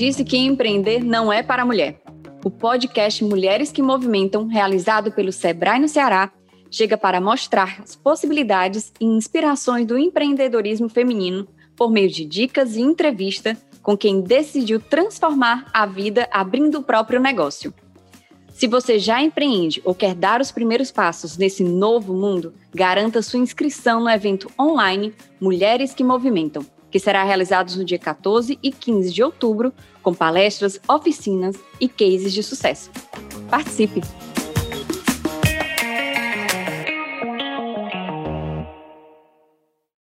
disse que empreender não é para mulher? O podcast Mulheres que Movimentam, realizado pelo Sebrae no Ceará, chega para mostrar as possibilidades e inspirações do empreendedorismo feminino por meio de dicas e entrevista com quem decidiu transformar a vida abrindo o próprio negócio. Se você já empreende ou quer dar os primeiros passos nesse novo mundo, garanta sua inscrição no evento online Mulheres que Movimentam, que será realizado no dia 14 e 15 de outubro, com palestras, oficinas e cases de sucesso. Participe!